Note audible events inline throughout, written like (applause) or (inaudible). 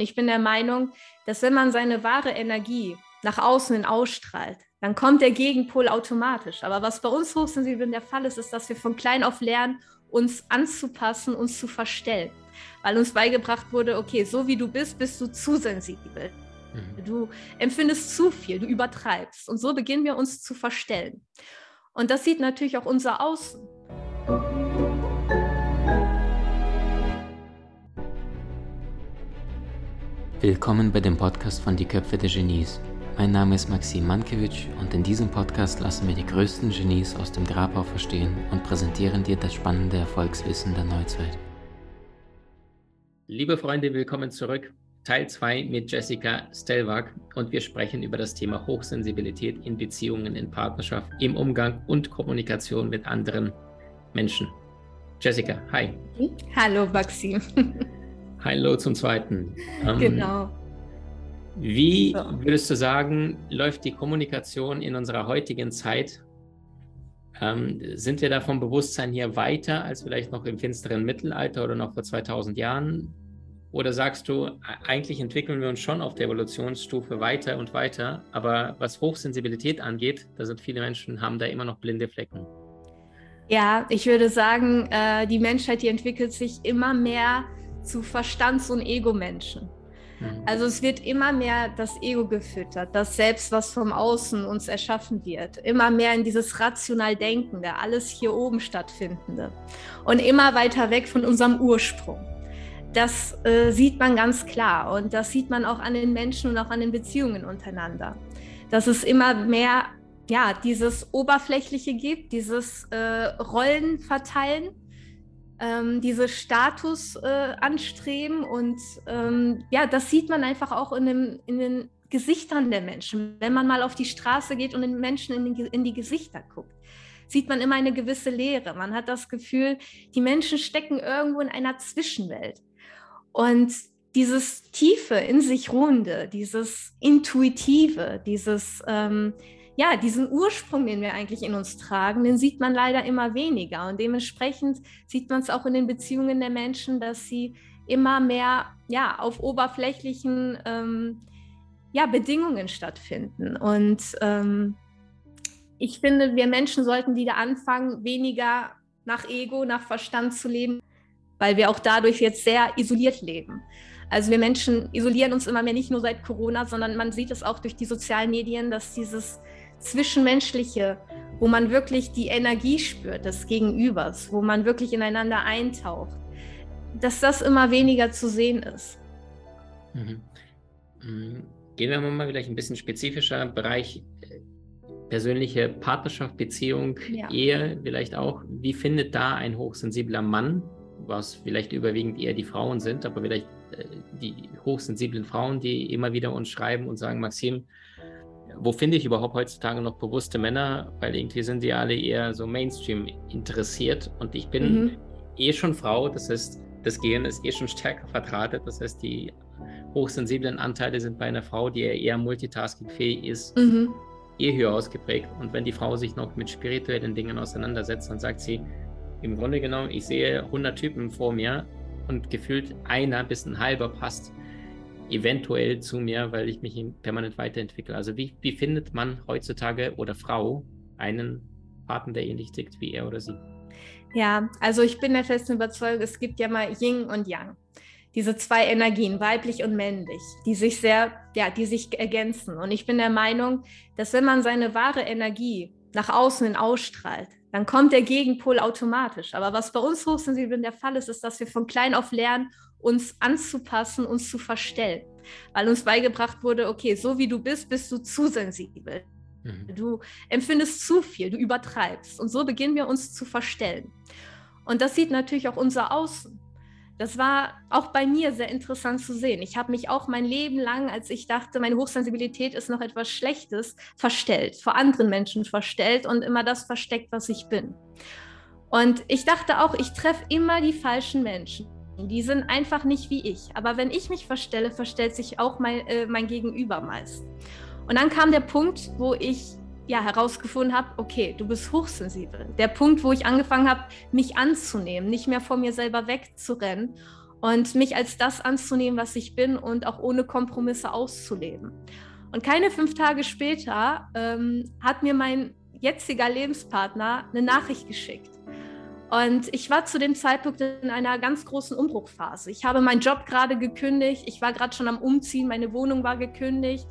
Und ich bin der Meinung, dass wenn man seine wahre Energie nach außen hin ausstrahlt, dann kommt der Gegenpol automatisch. Aber was bei uns Hochsensiblen der Fall ist, ist, dass wir von klein auf lernen, uns anzupassen, uns zu verstellen. Weil uns beigebracht wurde, okay, so wie du bist, bist du zu sensibel. Mhm. Du empfindest zu viel, du übertreibst. Und so beginnen wir uns zu verstellen. Und das sieht natürlich auch unser Außen. Willkommen bei dem Podcast von Die Köpfe der Genies. Mein Name ist Maxim Mankewitsch und in diesem Podcast lassen wir die größten Genies aus dem Grabau verstehen und präsentieren dir das spannende Erfolgswissen der Neuzeit. Liebe Freunde, willkommen zurück. Teil 2 mit Jessica Stelwag und wir sprechen über das Thema Hochsensibilität in Beziehungen, in Partnerschaft, im Umgang und Kommunikation mit anderen Menschen. Jessica, hi. Hallo Maxim. (laughs) Hallo zum zweiten. Ähm, genau. Wie würdest du sagen, läuft die Kommunikation in unserer heutigen Zeit? Ähm, sind wir da vom Bewusstsein hier weiter als vielleicht noch im finsteren Mittelalter oder noch vor 2000 Jahren? Oder sagst du, e-, eigentlich entwickeln wir uns schon auf der Evolutionsstufe weiter und weiter, aber was Hochsensibilität angeht, da sind viele Menschen, haben da immer noch blinde Flecken. Ja, ich würde sagen, äh, die Menschheit, die entwickelt sich immer mehr zu Verstands- und Ego-Menschen. Mhm. Also es wird immer mehr das Ego gefüttert, das Selbst, was vom Außen uns erschaffen wird. Immer mehr in dieses rational Denkende, alles hier oben stattfindende. Und immer weiter weg von unserem Ursprung. Das äh, sieht man ganz klar und das sieht man auch an den Menschen und auch an den Beziehungen untereinander. Dass es immer mehr ja, dieses Oberflächliche gibt, dieses äh, Rollenverteilen ähm, diese Status äh, anstreben. Und ähm, ja, das sieht man einfach auch in, dem, in den Gesichtern der Menschen. Wenn man mal auf die Straße geht und den Menschen in, den, in die Gesichter guckt, sieht man immer eine gewisse Leere. Man hat das Gefühl, die Menschen stecken irgendwo in einer Zwischenwelt. Und dieses Tiefe in sich Ruhende, dieses Intuitive, dieses ähm, ja, diesen Ursprung, den wir eigentlich in uns tragen, den sieht man leider immer weniger. Und dementsprechend sieht man es auch in den Beziehungen der Menschen, dass sie immer mehr ja, auf oberflächlichen ähm, ja, Bedingungen stattfinden. Und ähm, ich finde, wir Menschen sollten wieder anfangen, weniger nach Ego, nach Verstand zu leben, weil wir auch dadurch jetzt sehr isoliert leben. Also wir Menschen isolieren uns immer mehr, nicht nur seit Corona, sondern man sieht es auch durch die sozialen Medien, dass dieses Zwischenmenschliche, wo man wirklich die Energie spürt des Gegenübers, wo man wirklich ineinander eintaucht, dass das immer weniger zu sehen ist. Mhm. mhm. Gehen wir mal vielleicht ein bisschen spezifischer Bereich äh, persönliche Partnerschaft, Beziehung, ja. Ehe vielleicht auch. Wie findet da ein hochsensibler Mann, was vielleicht überwiegend eher die Frauen sind, aber vielleicht äh, die hochsensiblen Frauen, die immer wieder uns schreiben und sagen, Maxim, wo finde ich überhaupt heutzutage noch bewusste Männer? Weil irgendwie sind die alle eher so Mainstream interessiert und ich bin mhm. eh schon Frau, das heißt, das Gehirn ist eh schon stärker vertratet, das heißt, die hochsensiblen Anteile sind bei einer Frau, die eher multitaskingfähig ist, mhm. eh höher ausgeprägt. Und wenn die Frau sich noch mit spirituellen Dingen auseinandersetzt, dann sagt sie, im Grunde genommen, ich sehe 100 Typen vor mir und gefühlt einer bis ein halber passt eventuell zu mir, weil ich mich permanent weiterentwickle. Also wie, wie findet man heutzutage oder Frau einen Partner, der ähnlich tickt wie er oder sie? Ja, also ich bin der festen Überzeugung, es gibt ja mal Yin und Yang. Diese zwei Energien, weiblich und männlich, die sich sehr, ja, die sich ergänzen. Und ich bin der Meinung, dass wenn man seine wahre Energie nach außen hin ausstrahlt, dann kommt der Gegenpol automatisch. Aber was bei uns Hochsensiblen der Fall ist, ist, dass wir von klein auf lernen, uns anzupassen, uns zu verstellen. Weil uns beigebracht wurde, okay, so wie du bist, bist du zu sensibel. Mhm. Du empfindest zu viel, du übertreibst. Und so beginnen wir uns zu verstellen. Und das sieht natürlich auch unser Außen. Das war auch bei mir sehr interessant zu sehen. Ich habe mich auch mein Leben lang, als ich dachte, meine Hochsensibilität ist noch etwas Schlechtes, verstellt, vor anderen Menschen verstellt und immer das versteckt, was ich bin. Und ich dachte auch, ich treffe immer die falschen Menschen. Die sind einfach nicht wie ich. Aber wenn ich mich verstelle, verstellt sich auch mein, äh, mein Gegenüber meist. Und dann kam der Punkt, wo ich ja herausgefunden habe, okay, du bist hochsensibel. Der Punkt, wo ich angefangen habe, mich anzunehmen, nicht mehr vor mir selber wegzurennen und mich als das anzunehmen, was ich bin und auch ohne Kompromisse auszuleben. Und keine fünf Tage später ähm, hat mir mein jetziger Lebenspartner eine Nachricht geschickt. Und ich war zu dem Zeitpunkt in einer ganz großen Umbruchphase. Ich habe meinen Job gerade gekündigt, ich war gerade schon am Umziehen, meine Wohnung war gekündigt.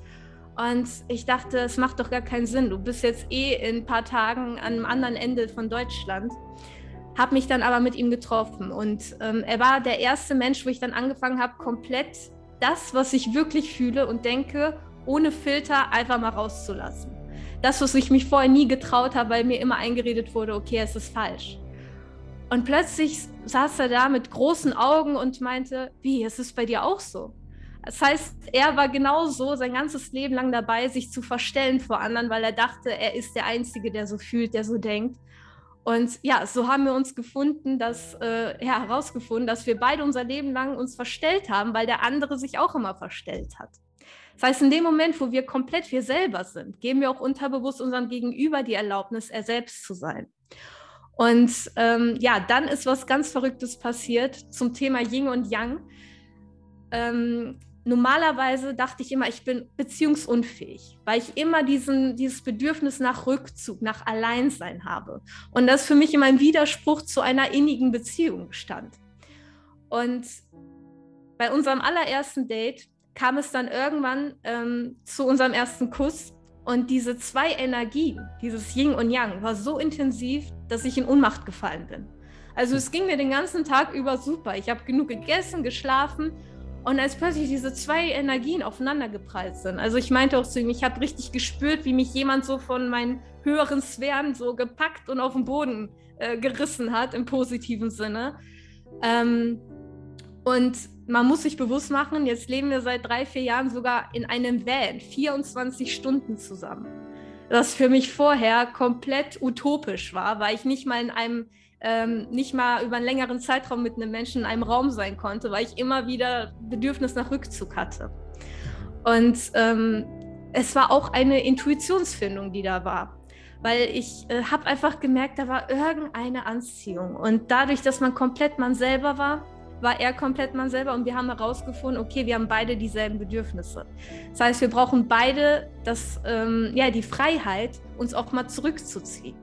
Und ich dachte, es macht doch gar keinen Sinn. Du bist jetzt eh in ein paar Tagen an einem anderen Ende von Deutschland. Habe mich dann aber mit ihm getroffen. Und ähm, er war der erste Mensch, wo ich dann angefangen habe, komplett das, was ich wirklich fühle und denke, ohne Filter einfach mal rauszulassen. Das, was ich mich vorher nie getraut habe, weil mir immer eingeredet wurde, okay, es ist falsch. Und plötzlich saß er da mit großen Augen und meinte, wie, ist es bei dir auch so? Das heißt, er war genauso sein ganzes Leben lang dabei, sich zu verstellen vor anderen, weil er dachte, er ist der Einzige, der so fühlt, der so denkt. Und ja, so haben wir uns gefunden, dass, äh, ja, herausgefunden, dass wir beide unser Leben lang uns verstellt haben, weil der andere sich auch immer verstellt hat. Das heißt, in dem Moment, wo wir komplett wir selber sind, geben wir auch unterbewusst unserem Gegenüber die Erlaubnis, er selbst zu sein. Und ähm, ja, dann ist was ganz Verrücktes passiert zum Thema Yin und Yang. Ähm, normalerweise dachte ich immer, ich bin beziehungsunfähig, weil ich immer diesen, dieses Bedürfnis nach Rückzug, nach Alleinsein habe. Und das für mich immer im Widerspruch zu einer innigen Beziehung stand. Und bei unserem allerersten Date kam es dann irgendwann ähm, zu unserem ersten Kuss. Und diese zwei Energien, dieses Yin und Yang, war so intensiv, dass ich in Ohnmacht gefallen bin. Also es ging mir den ganzen Tag über super. Ich habe genug gegessen, geschlafen und als plötzlich diese zwei Energien aufeinander geprallt sind. Also ich meinte auch zu ihm, ich habe richtig gespürt, wie mich jemand so von meinen höheren Sphären so gepackt und auf den Boden äh, gerissen hat, im positiven Sinne. Ähm, und man muss sich bewusst machen, jetzt leben wir seit drei, vier Jahren sogar in einem Van, 24 Stunden zusammen. Das für mich vorher komplett utopisch war, weil ich nicht mal in einem, ähm, nicht mal über einen längeren Zeitraum mit einem Menschen in einem Raum sein konnte, weil ich immer wieder Bedürfnis nach Rückzug hatte. Und ähm, es war auch eine Intuitionsfindung, die da war weil ich äh, habe einfach gemerkt, da war irgendeine Anziehung. Und dadurch, dass man komplett man selber war, war er komplett man selber und wir haben herausgefunden, okay, wir haben beide dieselben Bedürfnisse. Das heißt, wir brauchen beide das, ähm, ja, die Freiheit, uns auch mal zurückzuziehen.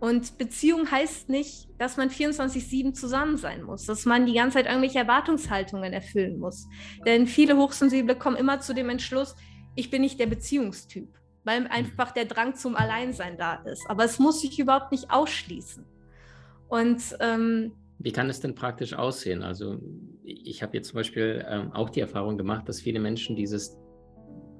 Und Beziehung heißt nicht, dass man 24-7 zusammen sein muss, dass man die ganze Zeit irgendwelche Erwartungshaltungen erfüllen muss. Denn viele Hochsensible kommen immer zu dem Entschluss, ich bin nicht der Beziehungstyp, weil einfach der Drang zum Alleinsein da ist. Aber es muss sich überhaupt nicht ausschließen. Und ähm, wie kann es denn praktisch aussehen? Also ich habe jetzt zum Beispiel ähm, auch die Erfahrung gemacht, dass viele Menschen dieses,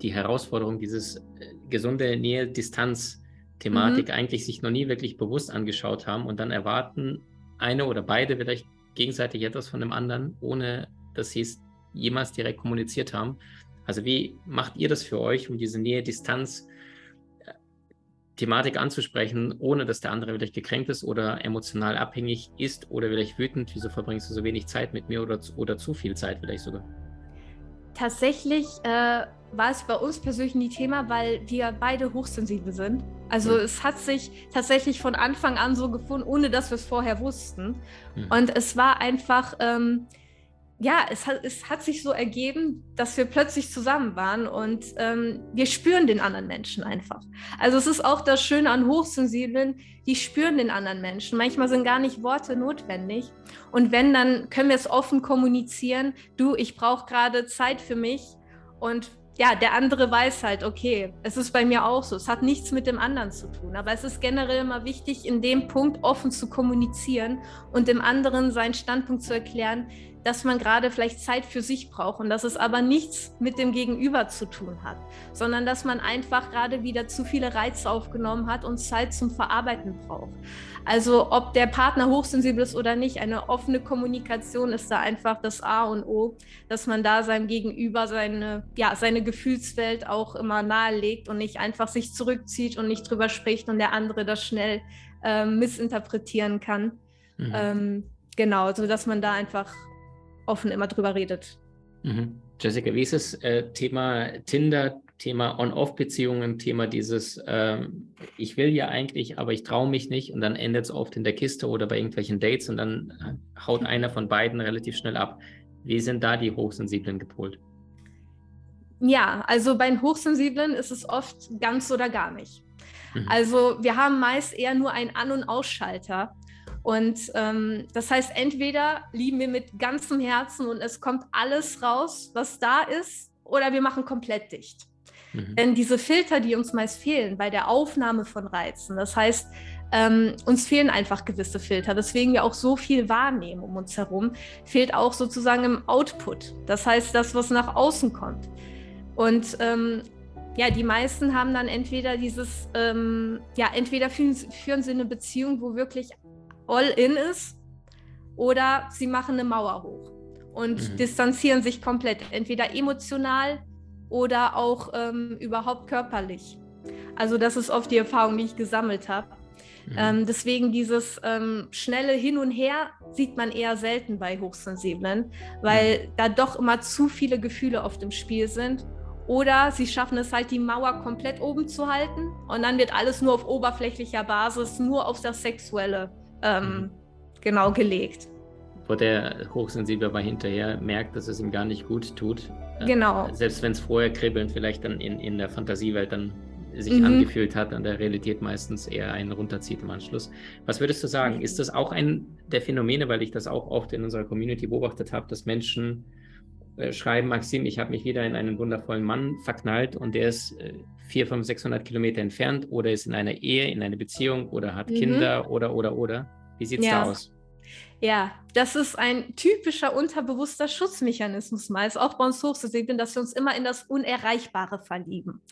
die Herausforderung, dieses äh, gesunde Nähe-Distanz-Thematik mhm. eigentlich sich noch nie wirklich bewusst angeschaut haben und dann erwarten eine oder beide vielleicht gegenseitig etwas von dem anderen, ohne dass sie es jemals direkt kommuniziert haben. Also wie macht ihr das für euch, um diese Nähe-Distanz Thematik anzusprechen, ohne dass der andere vielleicht gekränkt ist oder emotional abhängig ist oder vielleicht wütend, wieso verbringst du so wenig Zeit mit mir oder, oder zu viel Zeit vielleicht sogar? Tatsächlich äh, war es bei uns persönlich nie Thema, weil wir beide hochsensibel sind. Also mhm. es hat sich tatsächlich von Anfang an so gefunden, ohne dass wir es vorher wussten. Mhm. Und es war einfach, ähm, ja, es hat, es hat sich so ergeben, dass wir plötzlich zusammen waren und ähm, wir spüren den anderen Menschen einfach. Also es ist auch das Schöne an Hochsensiblen, die spüren den anderen Menschen. Manchmal sind gar nicht Worte notwendig. Und wenn, dann können wir es offen kommunizieren. Du, ich brauche gerade Zeit für mich. Und ja, der andere weiß halt, okay, es ist bei mir auch so. Es hat nichts mit dem anderen zu tun. Aber es ist generell immer wichtig, in dem Punkt offen zu kommunizieren und dem anderen seinen Standpunkt zu erklären, dass man gerade vielleicht Zeit für sich braucht und dass es aber nichts mit dem Gegenüber zu tun hat, sondern dass man einfach gerade wieder zu viele Reize aufgenommen hat und Zeit zum Verarbeiten braucht. Also ob der Partner hochsensibel ist oder nicht, eine offene Kommunikation ist da einfach das A und O, dass man da seinem Gegenüber seine, ja, seine Gefühlswelt auch immer nahelegt und nicht einfach sich zurückzieht und nicht drüber spricht und der andere das schnell äh, missinterpretieren kann. Mhm. Ähm, genau, so dass man da einfach offen immer drüber redet. Mhm. Jessica, wie ist das äh, Thema Tinder, Thema On-Off-Beziehungen, Thema dieses, ähm, ich will ja eigentlich, aber ich traue mich nicht und dann endet es oft in der Kiste oder bei irgendwelchen Dates und dann äh, haut (laughs) einer von beiden relativ schnell ab. Wie sind da die Hochsensiblen gepolt? Ja, also bei den Hochsensiblen ist es oft ganz oder gar nicht. Mhm. Also wir haben meist eher nur einen An- und Ausschalter. Und ähm, das heißt, entweder lieben wir mit ganzem Herzen und es kommt alles raus, was da ist, oder wir machen komplett dicht. Mhm. Denn diese Filter, die uns meist fehlen bei der Aufnahme von Reizen, das heißt, ähm, uns fehlen einfach gewisse Filter, weswegen wir auch so viel wahrnehmen um uns herum, fehlt auch sozusagen im Output. Das heißt, das, was nach außen kommt. Und ähm, ja, die meisten haben dann entweder dieses, ähm, ja, entweder führen, führen sie eine Beziehung, wo wirklich all in ist, oder sie machen eine Mauer hoch und mhm. distanzieren sich komplett, entweder emotional oder auch ähm, überhaupt körperlich. Also das ist oft die Erfahrung, die ich gesammelt habe. Mhm. Ähm, deswegen dieses ähm, schnelle Hin und Her sieht man eher selten bei Hochsensiblen, weil mhm. da doch immer zu viele Gefühle auf dem Spiel sind. Oder sie schaffen es halt, die Mauer komplett oben zu halten und dann wird alles nur auf oberflächlicher Basis, nur auf das Sexuelle ähm, mhm. genau gelegt. Wo der Hochsensible aber hinterher merkt, dass es ihm gar nicht gut tut. Äh, genau. Selbst wenn es vorher kribbeln vielleicht dann in, in der Fantasiewelt dann sich mhm. angefühlt hat, an der Realität meistens eher einen runterzieht im Anschluss. Was würdest du sagen? Ist das auch ein der Phänomene, weil ich das auch oft in unserer Community beobachtet habe, dass Menschen äh, schreiben, Maxim, ich habe mich wieder in einen wundervollen Mann verknallt und der ist äh, 400, 500, 600 Kilometer entfernt oder ist in einer Ehe, in einer Beziehung oder hat mhm. Kinder oder, oder, oder. Wie sieht es ja. da aus? Ja, das ist ein typischer unterbewusster Schutzmechanismus meist, auch bei uns Hochsensiblen, dass wir uns immer in das Unerreichbare verlieben.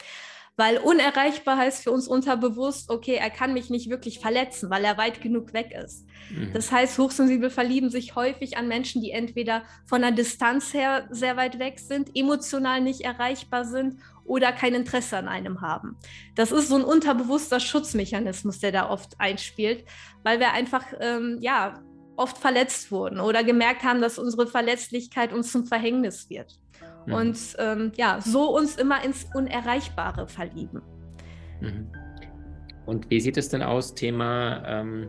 Weil unerreichbar heißt für uns unterbewusst, okay, er kann mich nicht wirklich verletzen, weil er weit genug weg ist. Mhm. Das heißt, Hochsensible verlieben sich häufig an Menschen, die entweder von der Distanz her sehr weit weg sind, emotional nicht erreichbar sind oder kein Interesse an einem haben. Das ist so ein unterbewusster Schutzmechanismus, der da oft einspielt, weil wir einfach, ähm, ja, oft verletzt wurden oder gemerkt haben, dass unsere Verletzlichkeit uns zum Verhängnis wird. Mhm. Und ähm, ja, so uns immer ins Unerreichbare verlieben. Mhm. Und wie sieht es denn aus, Thema, ähm,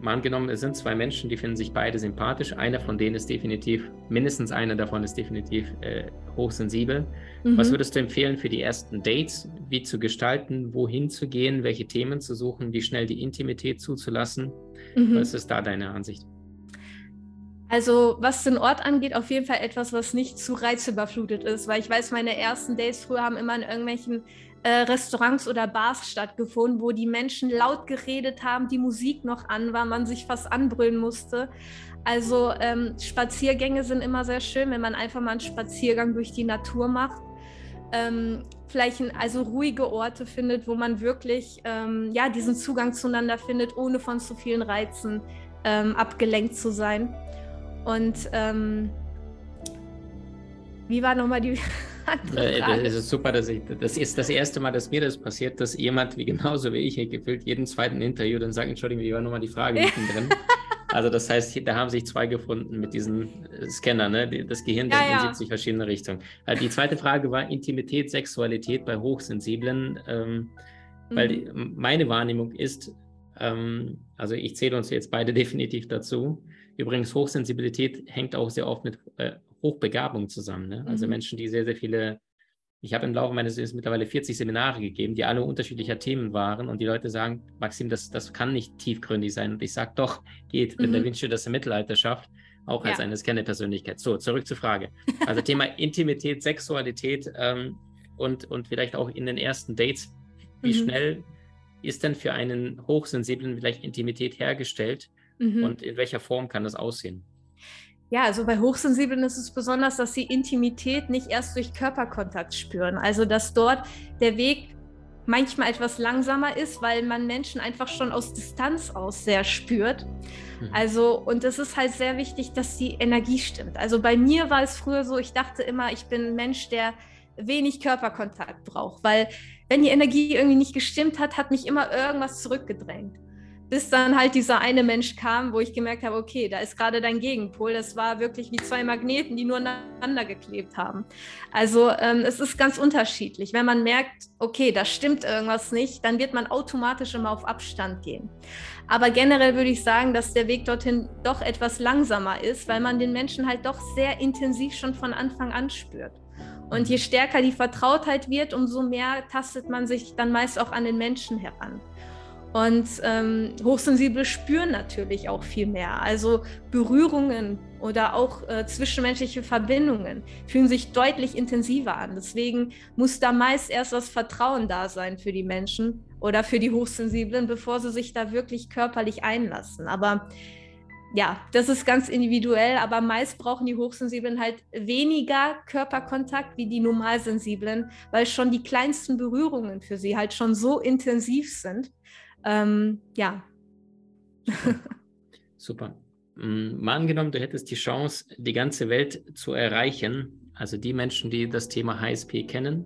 mal angenommen, es sind zwei Menschen, die finden sich beide sympathisch. Einer von denen ist definitiv, mindestens einer davon ist definitiv äh, hochsensibel. Mhm. Was würdest du empfehlen für die ersten Dates? Wie zu gestalten, wohin zu gehen, welche Themen zu suchen, wie schnell die Intimität zuzulassen? Mhm. Was ist da deine Ansicht? Also was den Ort angeht, auf jeden Fall etwas, was nicht zu reizüberflutet ist, weil ich weiß, meine ersten Dates früher haben immer in irgendwelchen äh, Restaurants oder Bars stattgefunden, wo die Menschen laut geredet haben, die Musik noch an war, man sich fast anbrüllen musste. Also ähm, Spaziergänge sind immer sehr schön, wenn man einfach mal einen Spaziergang durch die Natur macht. Ähm, vielleicht ein, also ruhige Orte findet, wo man wirklich ähm, ja, diesen Zugang zueinander findet, ohne von zu vielen Reizen ähm, abgelenkt zu sein. Und ähm, wie war nochmal die (laughs) andere Frage? Es ist super, dass ich, das ist das erste Mal, dass mir das passiert, dass jemand, wie genauso wie ich, gefühlt jeden zweiten Interview dann sagt, Entschuldigung, wie war nochmal die Frage drin? Also das heißt, da haben sich zwei gefunden mit diesem Scanner, ne? Das Gehirn ja, ja. in 70 verschiedene Richtungen. Also die zweite Frage war Intimität, Sexualität bei Hochsensiblen, ähm, mhm. weil die, meine Wahrnehmung ist, ähm, also ich zähle uns jetzt beide (laughs) definitiv dazu, Übrigens, Hochsensibilität hängt auch sehr oft mit äh, Hochbegabung zusammen. Ne? Also mhm. Menschen, die sehr, sehr viele, ich habe im Laufe meines Lebens mittlerweile 40 Seminare gegeben, die alle unterschiedlicher Themen waren und die Leute sagen, Maxim, das, das kann nicht tiefgründig sein. Und ich sage, doch, geht, wenn mhm. der Vinci das im Mittelalter schafft, auch als ja. eine Scanner-Persönlichkeit. So, zurück zur Frage. Also Thema (laughs) Intimität, Sexualität ähm, und, und vielleicht auch in den ersten Dates, wie mhm. schnell ist denn für einen Hochsensiblen vielleicht Intimität hergestellt? Mhm. Und in welcher Form kann das aussehen? Ja, also bei Hochsensiblen ist es besonders, dass sie Intimität nicht erst durch Körperkontakt spüren. Also dass dort der Weg manchmal etwas langsamer ist, weil man Menschen einfach schon aus Distanz aus sehr spürt. Mhm. Also, und es ist halt sehr wichtig, dass die Energie stimmt. Also bei mir war es früher so, ich dachte immer, ich bin ein Mensch, der wenig Körperkontakt braucht, weil wenn die Energie irgendwie nicht gestimmt hat, hat mich immer irgendwas zurückgedrängt. Bis dann halt dieser eine Mensch kam, wo ich gemerkt habe, okay, da ist gerade dein Gegenpol. Das war wirklich wie zwei Magneten, die nur aneinander geklebt haben. Also ähm, es ist ganz unterschiedlich. Wenn man merkt, okay, da stimmt irgendwas nicht, dann wird man automatisch immer auf Abstand gehen. Aber generell würde ich sagen, dass der Weg dorthin doch etwas langsamer ist, weil man den Menschen halt doch sehr intensiv schon von Anfang an spürt. Und je stärker die Vertrautheit wird, umso mehr tastet man sich dann meist auch an den Menschen heran. Und ähm, Hochsensible spüren natürlich auch viel mehr. Also Berührungen oder auch äh, zwischenmenschliche Verbindungen fühlen sich deutlich intensiver an. Deswegen muss da meist erst das Vertrauen da sein für die Menschen oder für die Hochsensiblen, bevor sie sich da wirklich körperlich einlassen. Aber ja, das ist ganz individuell, aber meist brauchen die Hochsensiblen halt weniger Körperkontakt wie die Normalsensiblen, weil schon die kleinsten Berührungen für sie halt schon so intensiv sind, ähm, ja. (laughs) Super. Mm, mal angenommen, du hättest die Chance, die ganze Welt zu erreichen, also die Menschen, die das Thema HSP kennen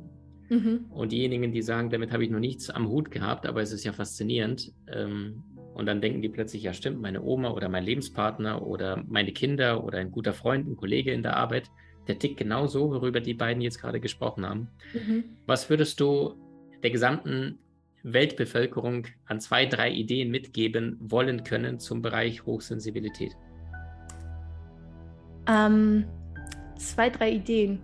mhm. und diejenigen, die sagen, damit habe ich noch nichts am Hut gehabt, aber es ist ja faszinierend. Ähm, und dann denken die plötzlich, ja stimmt, meine Oma oder mein Lebenspartner oder meine Kinder oder ein guter Freund, ein Kollege in der Arbeit, der tickt genauso, worüber die beiden jetzt gerade gesprochen haben. Mhm. Was würdest du der gesamten Weltbevölkerung an zwei, drei Ideen mitgeben wollen können zum Bereich Hochsensibilität? Ähm, zwei, drei Ideen.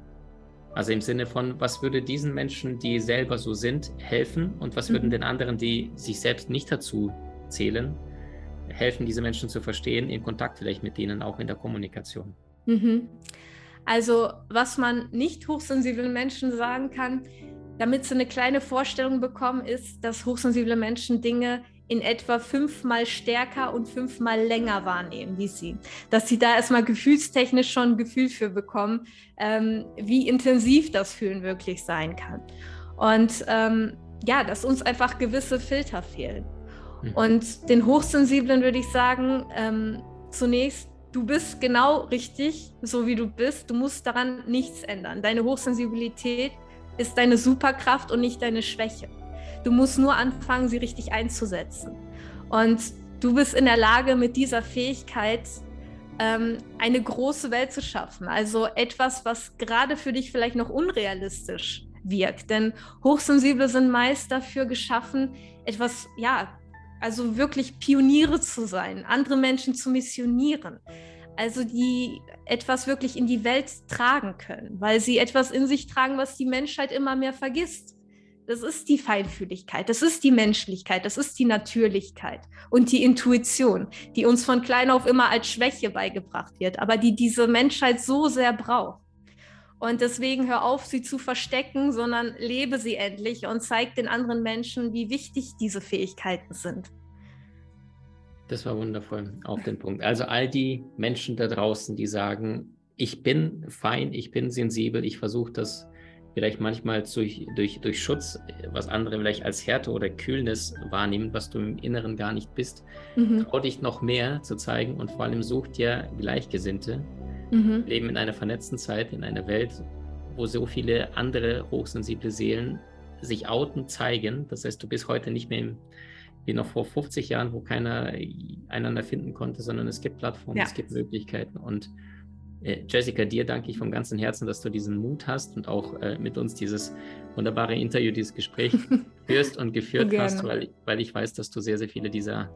Also im Sinne von, was würde diesen Menschen, die selber so sind, helfen und was mhm. würden den anderen, die sich selbst nicht dazu zählen, helfen, diese Menschen zu verstehen, in Kontakt vielleicht mit denen, auch in der Kommunikation? Mhm. Also was man nicht hochsensiblen Menschen sagen kann, damit sie eine kleine Vorstellung bekommen, ist, dass hochsensible Menschen Dinge in etwa fünfmal stärker und fünfmal länger wahrnehmen wie sie. Dass sie da erstmal gefühlstechnisch schon ein Gefühl für bekommen, ähm, wie intensiv das Fühlen wirklich sein kann. Und ähm, ja, dass uns einfach gewisse Filter fehlen. Mhm. Und den Hochsensiblen würde ich sagen, ähm, zunächst, du bist genau richtig, so wie du bist. Du musst daran nichts ändern. Deine Hochsensibilität ist deine Superkraft und nicht deine Schwäche. Du musst nur anfangen, sie richtig einzusetzen. Und du bist in der Lage, mit dieser Fähigkeit ähm, eine große Welt zu schaffen. Also etwas, was gerade für dich vielleicht noch unrealistisch wirkt. Denn Hochsensible sind meist dafür geschaffen, etwas, ja, also wirklich Pioniere zu sein, andere Menschen zu missionieren also die etwas wirklich in die Welt tragen können, weil sie etwas in sich tragen, was die Menschheit immer mehr vergisst. Das ist die Feinfühligkeit, das ist die Menschlichkeit, das ist die Natürlichkeit und die Intuition, die uns von klein auf immer als Schwäche beigebracht wird, aber die diese Menschheit so sehr braucht. Und deswegen hör auf, sie zu verstecken, sondern lebe sie endlich und zeig den anderen Menschen, wie wichtig diese Fähigkeiten sind. Das war wundervoll, auf den Punkt. Also all die Menschen da draußen, die sagen, ich bin fein, ich bin sensibel, ich versuche das vielleicht manchmal durch, durch, durch Schutz, was andere vielleicht als Härte oder Kühlnis wahrnehmen, was du im Inneren gar nicht bist, mhm. trau dich noch mehr zu zeigen und vor allem such dir Gleichgesinnte. Mhm. Leben in einer vernetzten Zeit, in einer Welt, wo so viele andere hochsensible Seelen sich outen, zeigen. Das heißt, du bist heute nicht mehr im wie noch vor 50 Jahren, wo keiner einander finden konnte, sondern es gibt Plattformen, ja. es gibt Möglichkeiten. Und äh, Jessica, dir danke ich vom ganzen Herzen, dass du diesen Mut hast und auch äh, mit uns dieses wunderbare Interview, dieses Gespräch (laughs) führst und geführt Gerne. hast, weil, weil ich weiß, dass du sehr, sehr viele dieser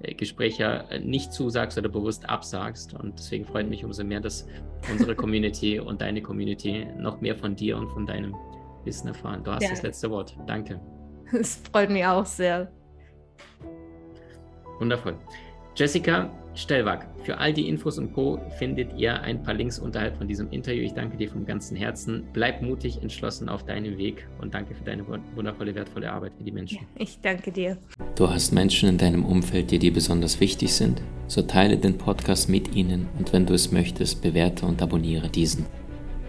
äh, Gespräche äh, nicht zusagst oder bewusst absagst. Und deswegen freut mich umso mehr, dass unsere (laughs) Community und deine Community noch mehr von dir und von deinem Wissen erfahren. Du hast ja. das letzte Wort. Danke. Es freut mich auch sehr. Wundervoll. Jessica Stellwag, für all die Infos und Co. findet ihr ein paar Links unterhalb von diesem Interview. Ich danke dir vom ganzen Herzen. Bleib mutig, entschlossen auf deinem Weg und danke für deine wundervolle, wertvolle Arbeit für die Menschen. Ja, ich danke dir. Du hast Menschen in deinem Umfeld, die dir besonders wichtig sind? So teile den Podcast mit ihnen und wenn du es möchtest, bewerte und abonniere diesen.